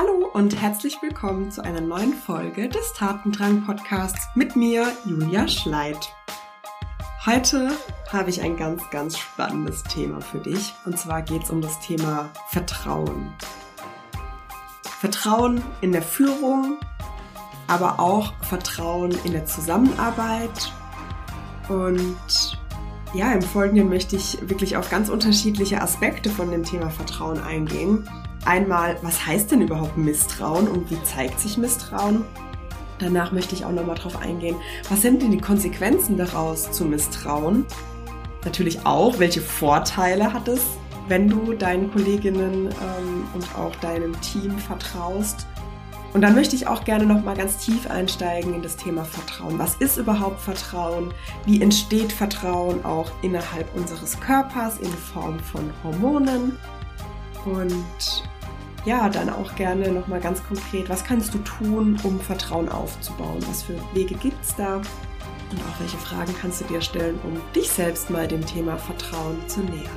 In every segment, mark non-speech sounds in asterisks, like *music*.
Hallo und herzlich willkommen zu einer neuen Folge des Tatendrang Podcasts mit mir, Julia Schleid. Heute habe ich ein ganz, ganz spannendes Thema für dich. Und zwar geht es um das Thema Vertrauen. Vertrauen in der Führung, aber auch Vertrauen in der Zusammenarbeit. Und ja, im Folgenden möchte ich wirklich auf ganz unterschiedliche Aspekte von dem Thema Vertrauen eingehen. Einmal, was heißt denn überhaupt Misstrauen und wie zeigt sich Misstrauen? Danach möchte ich auch nochmal drauf eingehen, was sind denn die Konsequenzen daraus zu misstrauen? Natürlich auch, welche Vorteile hat es, wenn du deinen Kolleginnen ähm, und auch deinem Team vertraust? Und dann möchte ich auch gerne nochmal ganz tief einsteigen in das Thema Vertrauen. Was ist überhaupt Vertrauen? Wie entsteht Vertrauen auch innerhalb unseres Körpers in Form von Hormonen? Und ja, dann auch gerne nochmal ganz konkret, was kannst du tun, um Vertrauen aufzubauen? Was für Wege gibt es da? Und auch welche Fragen kannst du dir stellen, um dich selbst mal dem Thema Vertrauen zu nähern?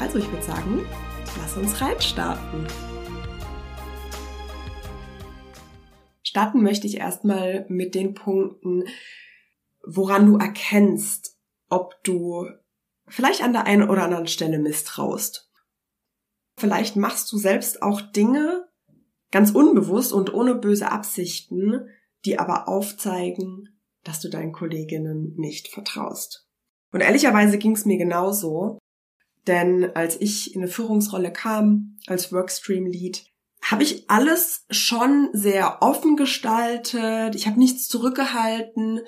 Also ich würde sagen, lass uns reinstarten. Starten möchte ich erstmal mit den Punkten, woran du erkennst, ob du vielleicht an der einen oder anderen Stelle misstraust. Vielleicht machst du selbst auch Dinge ganz unbewusst und ohne böse Absichten, die aber aufzeigen, dass du deinen Kolleginnen nicht vertraust. Und ehrlicherweise ging es mir genauso, denn als ich in eine Führungsrolle kam, als Workstream Lead, habe ich alles schon sehr offen gestaltet. Ich habe nichts zurückgehalten.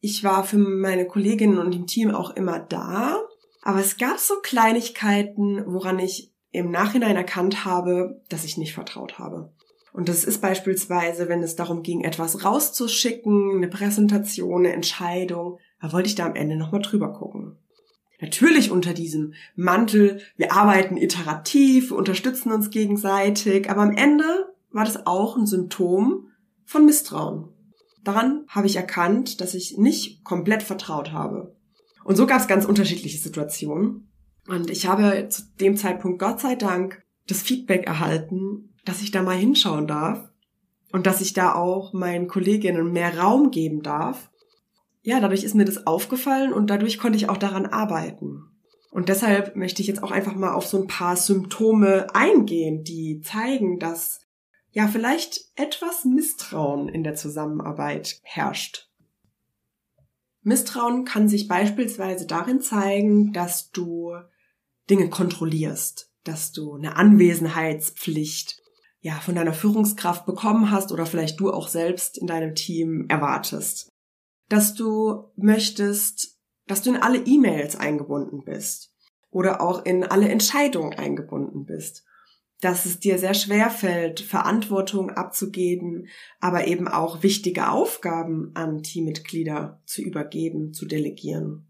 Ich war für meine Kolleginnen und im Team auch immer da. Aber es gab so Kleinigkeiten, woran ich im Nachhinein erkannt habe, dass ich nicht vertraut habe. Und das ist beispielsweise, wenn es darum ging, etwas rauszuschicken, eine Präsentation, eine Entscheidung, da wollte ich da am Ende nochmal drüber gucken. Natürlich unter diesem Mantel, wir arbeiten iterativ, unterstützen uns gegenseitig, aber am Ende war das auch ein Symptom von Misstrauen. Daran habe ich erkannt, dass ich nicht komplett vertraut habe. Und so gab es ganz unterschiedliche Situationen. Und ich habe zu dem Zeitpunkt Gott sei Dank das Feedback erhalten, dass ich da mal hinschauen darf und dass ich da auch meinen Kolleginnen mehr Raum geben darf. Ja, dadurch ist mir das aufgefallen und dadurch konnte ich auch daran arbeiten. Und deshalb möchte ich jetzt auch einfach mal auf so ein paar Symptome eingehen, die zeigen, dass ja vielleicht etwas Misstrauen in der Zusammenarbeit herrscht. Misstrauen kann sich beispielsweise darin zeigen, dass du Dinge kontrollierst, dass du eine Anwesenheitspflicht ja von deiner Führungskraft bekommen hast oder vielleicht du auch selbst in deinem Team erwartest. Dass du möchtest, dass du in alle E-Mails eingebunden bist oder auch in alle Entscheidungen eingebunden bist. Dass es dir sehr schwer fällt, Verantwortung abzugeben, aber eben auch wichtige Aufgaben an Teammitglieder zu übergeben, zu delegieren.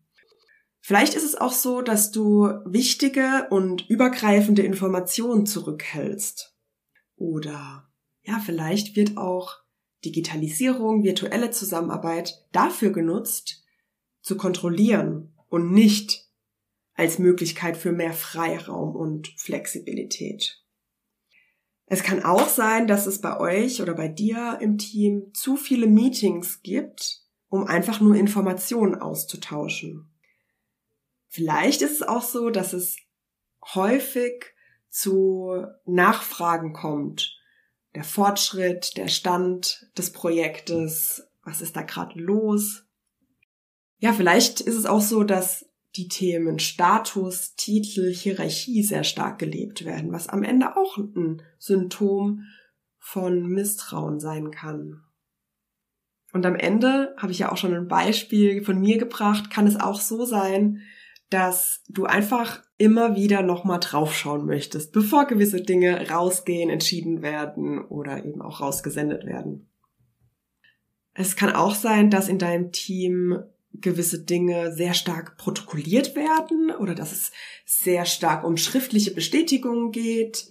Vielleicht ist es auch so, dass du wichtige und übergreifende Informationen zurückhältst. Oder ja, vielleicht wird auch Digitalisierung, virtuelle Zusammenarbeit dafür genutzt, zu kontrollieren und nicht als Möglichkeit für mehr Freiraum und Flexibilität. Es kann auch sein, dass es bei euch oder bei dir im Team zu viele Meetings gibt, um einfach nur Informationen auszutauschen. Vielleicht ist es auch so, dass es häufig zu Nachfragen kommt. Der Fortschritt, der Stand des Projektes, was ist da gerade los? Ja, vielleicht ist es auch so, dass die Themen Status, Titel, Hierarchie sehr stark gelebt werden, was am Ende auch ein Symptom von Misstrauen sein kann. Und am Ende habe ich ja auch schon ein Beispiel von mir gebracht, kann es auch so sein, dass du einfach immer wieder nochmal draufschauen möchtest, bevor gewisse Dinge rausgehen, entschieden werden oder eben auch rausgesendet werden. Es kann auch sein, dass in deinem Team gewisse Dinge sehr stark protokolliert werden oder dass es sehr stark um schriftliche Bestätigungen geht,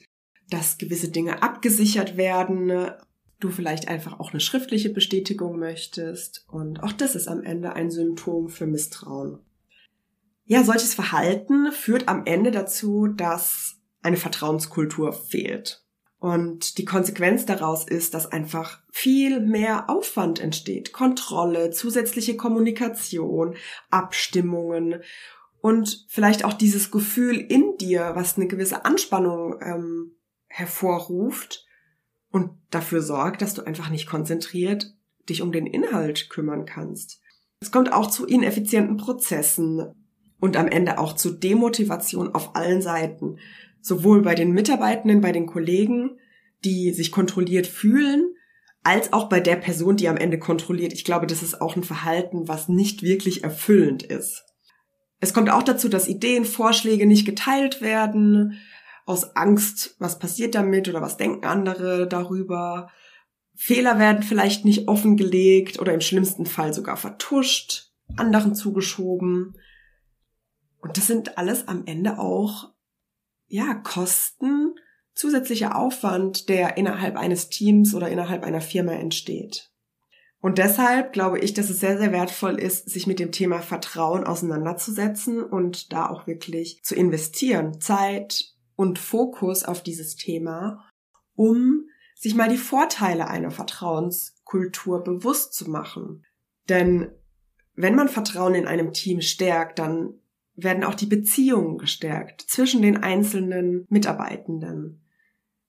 dass gewisse Dinge abgesichert werden, du vielleicht einfach auch eine schriftliche Bestätigung möchtest und auch das ist am Ende ein Symptom für Misstrauen. Ja, solches Verhalten führt am Ende dazu, dass eine Vertrauenskultur fehlt. Und die Konsequenz daraus ist, dass einfach viel mehr Aufwand entsteht. Kontrolle, zusätzliche Kommunikation, Abstimmungen und vielleicht auch dieses Gefühl in dir, was eine gewisse Anspannung ähm, hervorruft und dafür sorgt, dass du einfach nicht konzentriert dich um den Inhalt kümmern kannst. Es kommt auch zu ineffizienten Prozessen und am Ende auch zu Demotivation auf allen Seiten sowohl bei den Mitarbeitenden, bei den Kollegen, die sich kontrolliert fühlen, als auch bei der Person, die am Ende kontrolliert. Ich glaube, das ist auch ein Verhalten, was nicht wirklich erfüllend ist. Es kommt auch dazu, dass Ideen, Vorschläge nicht geteilt werden, aus Angst, was passiert damit oder was denken andere darüber. Fehler werden vielleicht nicht offengelegt oder im schlimmsten Fall sogar vertuscht, anderen zugeschoben. Und das sind alles am Ende auch ja, Kosten, zusätzlicher Aufwand, der innerhalb eines Teams oder innerhalb einer Firma entsteht. Und deshalb glaube ich, dass es sehr, sehr wertvoll ist, sich mit dem Thema Vertrauen auseinanderzusetzen und da auch wirklich zu investieren, Zeit und Fokus auf dieses Thema, um sich mal die Vorteile einer Vertrauenskultur bewusst zu machen. Denn wenn man Vertrauen in einem Team stärkt, dann werden auch die Beziehungen gestärkt zwischen den einzelnen Mitarbeitenden.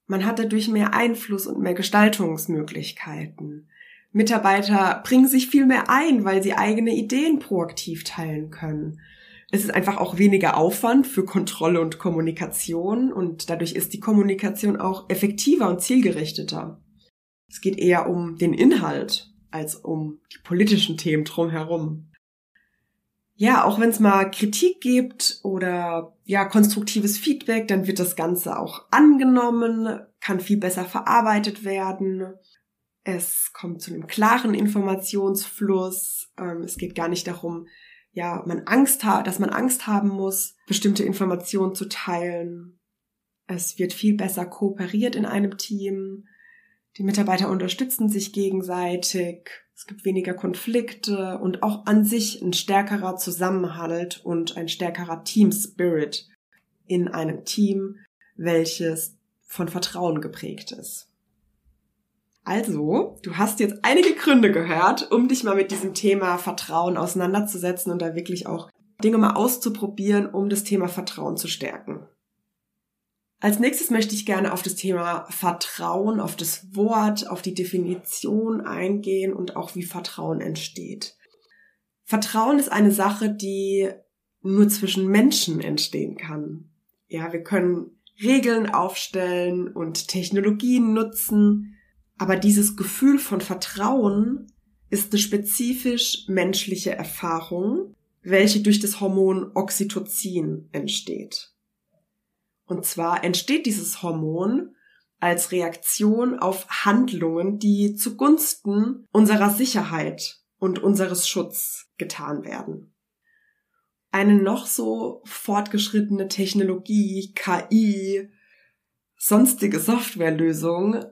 Man hat dadurch mehr Einfluss und mehr Gestaltungsmöglichkeiten. Mitarbeiter bringen sich viel mehr ein, weil sie eigene Ideen proaktiv teilen können. Es ist einfach auch weniger Aufwand für Kontrolle und Kommunikation und dadurch ist die Kommunikation auch effektiver und zielgerichteter. Es geht eher um den Inhalt als um die politischen Themen drumherum ja, auch wenn es mal Kritik gibt oder ja, konstruktives Feedback, dann wird das Ganze auch angenommen, kann viel besser verarbeitet werden. Es kommt zu einem klaren Informationsfluss. Ähm, es geht gar nicht darum, ja, man Angst hat, dass man Angst haben muss, bestimmte Informationen zu teilen. Es wird viel besser kooperiert in einem Team. Die Mitarbeiter unterstützen sich gegenseitig. Es gibt weniger Konflikte und auch an sich ein stärkerer Zusammenhalt und ein stärkerer Team Spirit in einem Team, welches von Vertrauen geprägt ist. Also, du hast jetzt einige Gründe gehört, um dich mal mit diesem Thema Vertrauen auseinanderzusetzen und da wirklich auch Dinge mal auszuprobieren, um das Thema Vertrauen zu stärken. Als nächstes möchte ich gerne auf das Thema Vertrauen, auf das Wort, auf die Definition eingehen und auch wie Vertrauen entsteht. Vertrauen ist eine Sache, die nur zwischen Menschen entstehen kann. Ja, wir können Regeln aufstellen und Technologien nutzen, aber dieses Gefühl von Vertrauen ist eine spezifisch menschliche Erfahrung, welche durch das Hormon Oxytocin entsteht. Und zwar entsteht dieses Hormon als Reaktion auf Handlungen, die zugunsten unserer Sicherheit und unseres Schutz getan werden. Eine noch so fortgeschrittene Technologie, KI, sonstige Softwarelösung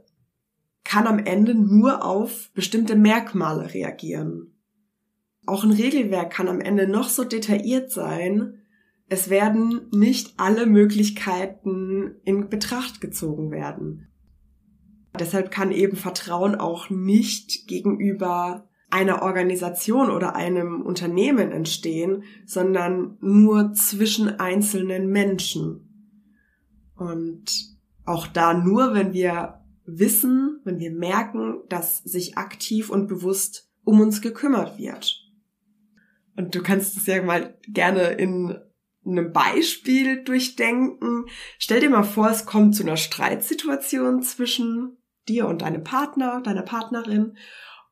kann am Ende nur auf bestimmte Merkmale reagieren. Auch ein Regelwerk kann am Ende noch so detailliert sein, es werden nicht alle Möglichkeiten in Betracht gezogen werden. Deshalb kann eben Vertrauen auch nicht gegenüber einer Organisation oder einem Unternehmen entstehen, sondern nur zwischen einzelnen Menschen. Und auch da nur, wenn wir wissen, wenn wir merken, dass sich aktiv und bewusst um uns gekümmert wird. Und du kannst es ja mal gerne in einem Beispiel durchdenken. Stell dir mal vor, es kommt zu einer Streitsituation zwischen dir und deinem Partner, deiner Partnerin.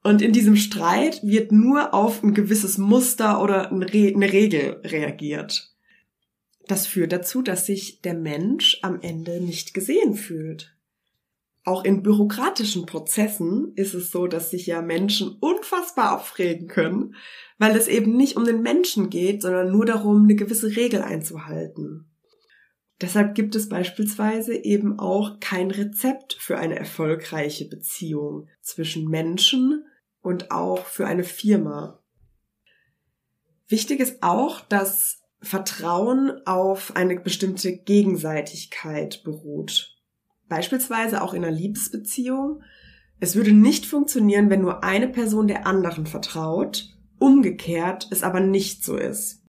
Und in diesem Streit wird nur auf ein gewisses Muster oder eine Regel reagiert. Das führt dazu, dass sich der Mensch am Ende nicht gesehen fühlt. Auch in bürokratischen Prozessen ist es so, dass sich ja Menschen unfassbar aufregen können, weil es eben nicht um den Menschen geht, sondern nur darum, eine gewisse Regel einzuhalten. Deshalb gibt es beispielsweise eben auch kein Rezept für eine erfolgreiche Beziehung zwischen Menschen und auch für eine Firma. Wichtig ist auch, dass Vertrauen auf eine bestimmte Gegenseitigkeit beruht. Beispielsweise auch in einer Liebesbeziehung. Es würde nicht funktionieren, wenn nur eine Person der anderen vertraut, umgekehrt es aber nicht so ist.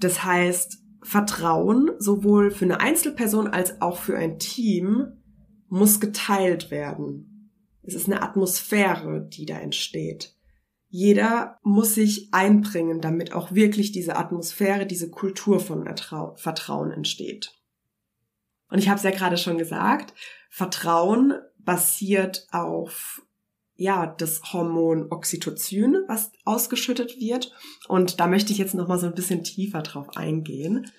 Das heißt, Vertrauen sowohl für eine Einzelperson als auch für ein Team muss geteilt werden. Es ist eine Atmosphäre, die da entsteht. Jeder muss sich einbringen, damit auch wirklich diese Atmosphäre, diese Kultur von Vertrauen entsteht. Und ich habe es ja gerade schon gesagt, Vertrauen basiert auf ja, das Hormon Oxytocin, was ausgeschüttet wird. Und da möchte ich jetzt noch mal so ein bisschen tiefer drauf eingehen.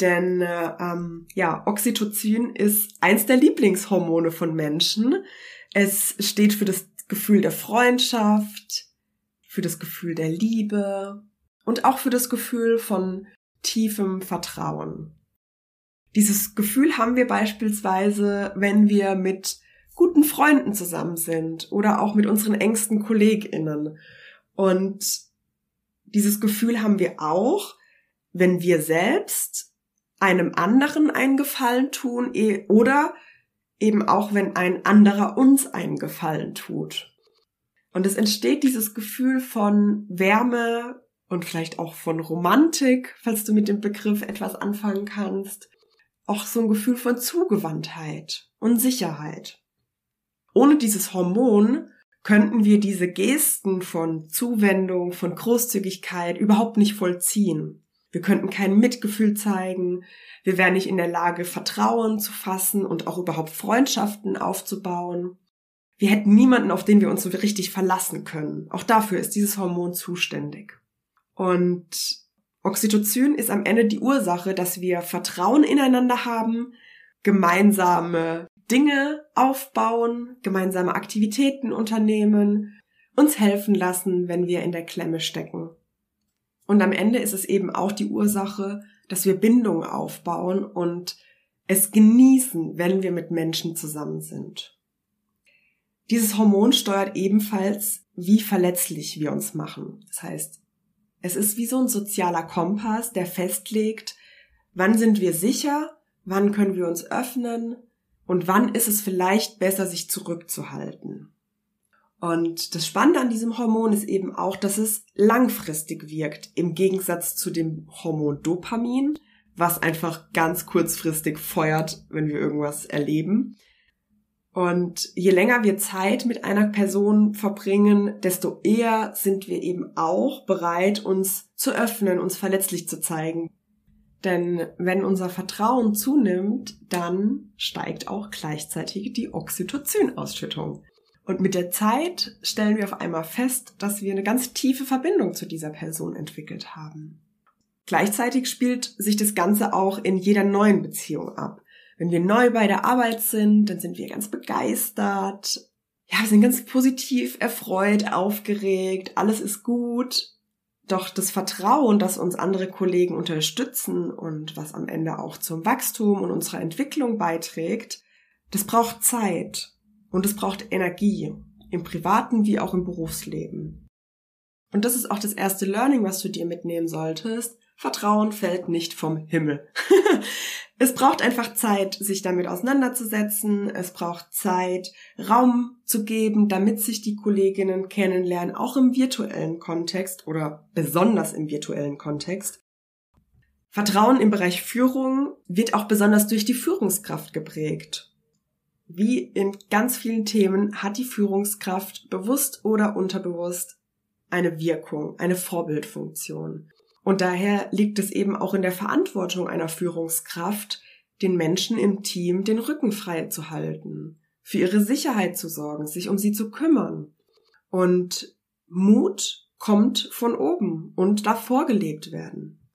Denn äh, ähm, ja, Oxytocin ist eins der Lieblingshormone von Menschen. Es steht für das Gefühl der Freundschaft, für das Gefühl der Liebe und auch für das Gefühl von tiefem Vertrauen. Dieses Gefühl haben wir beispielsweise, wenn wir mit guten Freunden zusammen sind oder auch mit unseren engsten KollegInnen. Und dieses Gefühl haben wir auch, wenn wir selbst einem anderen einen Gefallen tun eh, oder eben auch, wenn ein anderer uns einen Gefallen tut. Und es entsteht dieses Gefühl von Wärme und vielleicht auch von Romantik, falls du mit dem Begriff etwas anfangen kannst. Auch so ein Gefühl von Zugewandtheit und Sicherheit. Ohne dieses Hormon könnten wir diese Gesten von Zuwendung, von Großzügigkeit überhaupt nicht vollziehen. Wir könnten kein Mitgefühl zeigen, wir wären nicht in der Lage, Vertrauen zu fassen und auch überhaupt Freundschaften aufzubauen. Wir hätten niemanden, auf den wir uns so richtig verlassen können. Auch dafür ist dieses Hormon zuständig. Und Oxytocin ist am Ende die Ursache, dass wir Vertrauen ineinander haben, gemeinsame Dinge aufbauen, gemeinsame Aktivitäten unternehmen, uns helfen lassen, wenn wir in der Klemme stecken. Und am Ende ist es eben auch die Ursache, dass wir Bindungen aufbauen und es genießen, wenn wir mit Menschen zusammen sind. Dieses Hormon steuert ebenfalls, wie verletzlich wir uns machen. Das heißt, es ist wie so ein sozialer Kompass, der festlegt, wann sind wir sicher, wann können wir uns öffnen, und wann ist es vielleicht besser, sich zurückzuhalten. Und das Spannende an diesem Hormon ist eben auch, dass es langfristig wirkt, im Gegensatz zu dem Hormon Dopamin, was einfach ganz kurzfristig feuert, wenn wir irgendwas erleben. Und je länger wir Zeit mit einer Person verbringen, desto eher sind wir eben auch bereit, uns zu öffnen, uns verletzlich zu zeigen. Denn wenn unser Vertrauen zunimmt, dann steigt auch gleichzeitig die Oxytocin-Ausschüttung. Und mit der Zeit stellen wir auf einmal fest, dass wir eine ganz tiefe Verbindung zu dieser Person entwickelt haben. Gleichzeitig spielt sich das Ganze auch in jeder neuen Beziehung ab. Wenn wir neu bei der Arbeit sind, dann sind wir ganz begeistert, ja, sind ganz positiv erfreut, aufgeregt, alles ist gut. Doch das Vertrauen, dass uns andere Kollegen unterstützen und was am Ende auch zum Wachstum und unserer Entwicklung beiträgt, das braucht Zeit und es braucht Energie im privaten wie auch im Berufsleben. Und das ist auch das erste Learning, was du dir mitnehmen solltest. Vertrauen fällt nicht vom Himmel. *laughs* Es braucht einfach Zeit, sich damit auseinanderzusetzen. Es braucht Zeit, Raum zu geben, damit sich die Kolleginnen kennenlernen, auch im virtuellen Kontext oder besonders im virtuellen Kontext. Vertrauen im Bereich Führung wird auch besonders durch die Führungskraft geprägt. Wie in ganz vielen Themen hat die Führungskraft bewusst oder unterbewusst eine Wirkung, eine Vorbildfunktion. Und daher liegt es eben auch in der Verantwortung einer Führungskraft, den Menschen im Team den Rücken frei zu halten, für ihre Sicherheit zu sorgen, sich um sie zu kümmern. Und Mut kommt von oben und darf vorgelebt werden.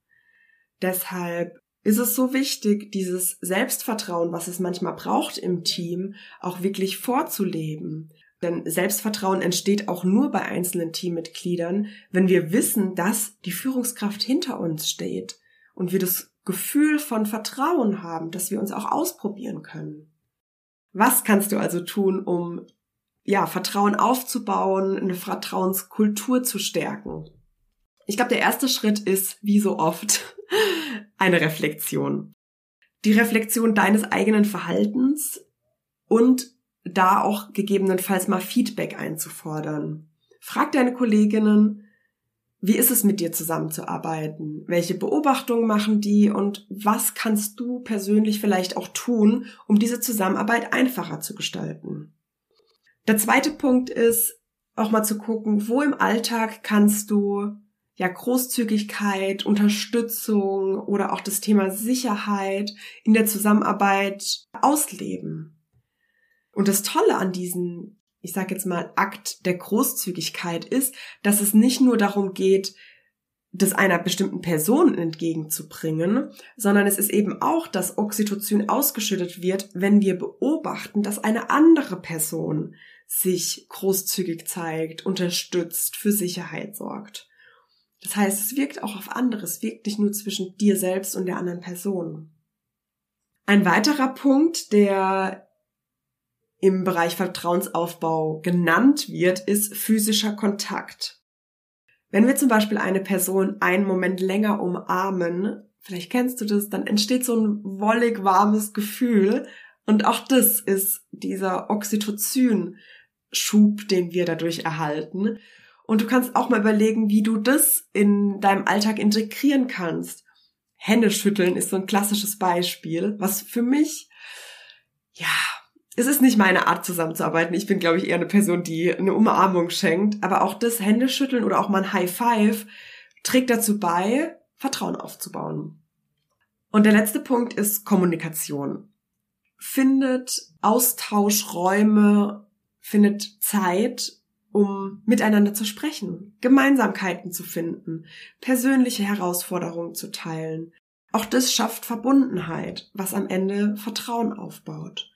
Deshalb ist es so wichtig, dieses Selbstvertrauen, was es manchmal braucht im Team, auch wirklich vorzuleben, denn Selbstvertrauen entsteht auch nur bei einzelnen Teammitgliedern, wenn wir wissen, dass die Führungskraft hinter uns steht und wir das Gefühl von Vertrauen haben, dass wir uns auch ausprobieren können. Was kannst du also tun, um ja, Vertrauen aufzubauen, eine Vertrauenskultur zu stärken? Ich glaube, der erste Schritt ist, wie so oft, *laughs* eine Reflexion. Die Reflexion deines eigenen Verhaltens, und da auch gegebenenfalls mal Feedback einzufordern. Frag deine Kolleginnen, wie ist es mit dir zusammenzuarbeiten? Welche Beobachtungen machen die und was kannst du persönlich vielleicht auch tun, um diese Zusammenarbeit einfacher zu gestalten? Der zweite Punkt ist, auch mal zu gucken, wo im Alltag kannst du ja Großzügigkeit, Unterstützung oder auch das Thema Sicherheit in der Zusammenarbeit ausleben. Und das Tolle an diesem, ich sage jetzt mal, Akt der Großzügigkeit ist, dass es nicht nur darum geht, das einer bestimmten Person entgegenzubringen, sondern es ist eben auch, dass Oxytocin ausgeschüttet wird, wenn wir beobachten, dass eine andere Person sich großzügig zeigt, unterstützt, für Sicherheit sorgt. Das heißt, es wirkt auch auf andere, es wirkt nicht nur zwischen dir selbst und der anderen Person. Ein weiterer Punkt, der im Bereich Vertrauensaufbau genannt wird, ist physischer Kontakt. Wenn wir zum Beispiel eine Person einen Moment länger umarmen, vielleicht kennst du das, dann entsteht so ein wollig warmes Gefühl und auch das ist dieser Oxytocin, Schub, den wir dadurch erhalten. Und du kannst auch mal überlegen, wie du das in deinem Alltag integrieren kannst. Hände schütteln ist so ein klassisches Beispiel, was für mich, ja, es ist nicht meine Art zusammenzuarbeiten. Ich bin, glaube ich, eher eine Person, die eine Umarmung schenkt. Aber auch das Händeschütteln oder auch mal ein High Five trägt dazu bei, Vertrauen aufzubauen. Und der letzte Punkt ist Kommunikation. Findet Austauschräume findet Zeit, um miteinander zu sprechen, Gemeinsamkeiten zu finden, persönliche Herausforderungen zu teilen. Auch das schafft Verbundenheit, was am Ende Vertrauen aufbaut.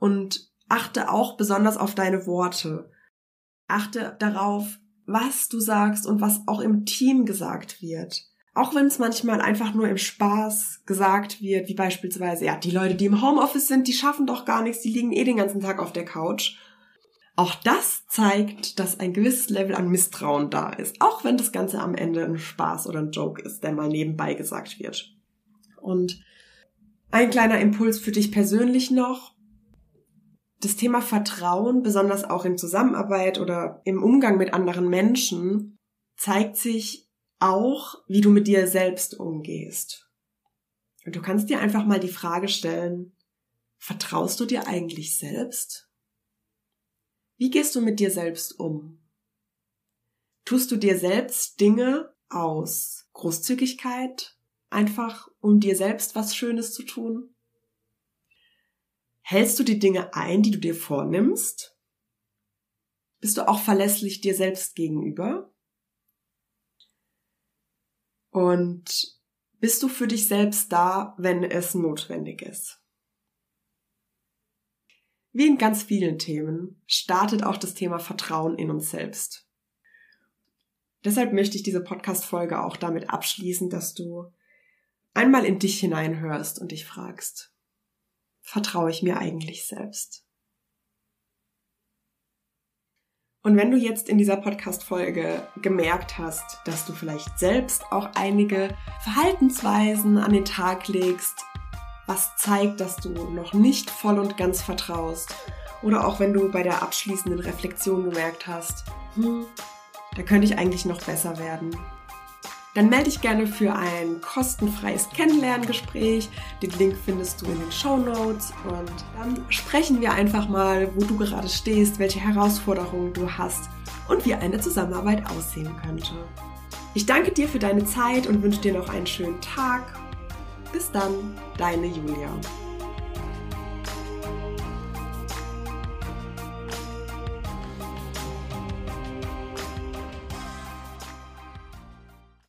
Und achte auch besonders auf deine Worte. Achte darauf, was du sagst und was auch im Team gesagt wird. Auch wenn es manchmal einfach nur im Spaß gesagt wird, wie beispielsweise, ja, die Leute, die im Homeoffice sind, die schaffen doch gar nichts, die liegen eh den ganzen Tag auf der Couch. Auch das zeigt, dass ein gewisses Level an Misstrauen da ist, auch wenn das Ganze am Ende ein Spaß oder ein Joke ist, der mal nebenbei gesagt wird. Und ein kleiner Impuls für dich persönlich noch. Das Thema Vertrauen, besonders auch in Zusammenarbeit oder im Umgang mit anderen Menschen, zeigt sich auch, wie du mit dir selbst umgehst. Und du kannst dir einfach mal die Frage stellen, vertraust du dir eigentlich selbst? Wie gehst du mit dir selbst um? Tust du dir selbst Dinge aus Großzügigkeit, einfach um dir selbst was Schönes zu tun? Hältst du die Dinge ein, die du dir vornimmst? Bist du auch verlässlich dir selbst gegenüber? Und bist du für dich selbst da, wenn es notwendig ist? Wie in ganz vielen Themen startet auch das Thema Vertrauen in uns selbst. Deshalb möchte ich diese Podcast-Folge auch damit abschließen, dass du einmal in dich hineinhörst und dich fragst, vertraue ich mir eigentlich selbst? Und wenn du jetzt in dieser Podcast-Folge gemerkt hast, dass du vielleicht selbst auch einige Verhaltensweisen an den Tag legst, was zeigt, dass du noch nicht voll und ganz vertraust. Oder auch wenn du bei der abschließenden Reflexion gemerkt hast, hm, da könnte ich eigentlich noch besser werden. Dann melde dich gerne für ein kostenfreies Kennenlerngespräch. Den Link findest du in den Show Notes und dann sprechen wir einfach mal, wo du gerade stehst, welche Herausforderungen du hast und wie eine Zusammenarbeit aussehen könnte. Ich danke dir für deine Zeit und wünsche dir noch einen schönen Tag bis dann, deine Julia.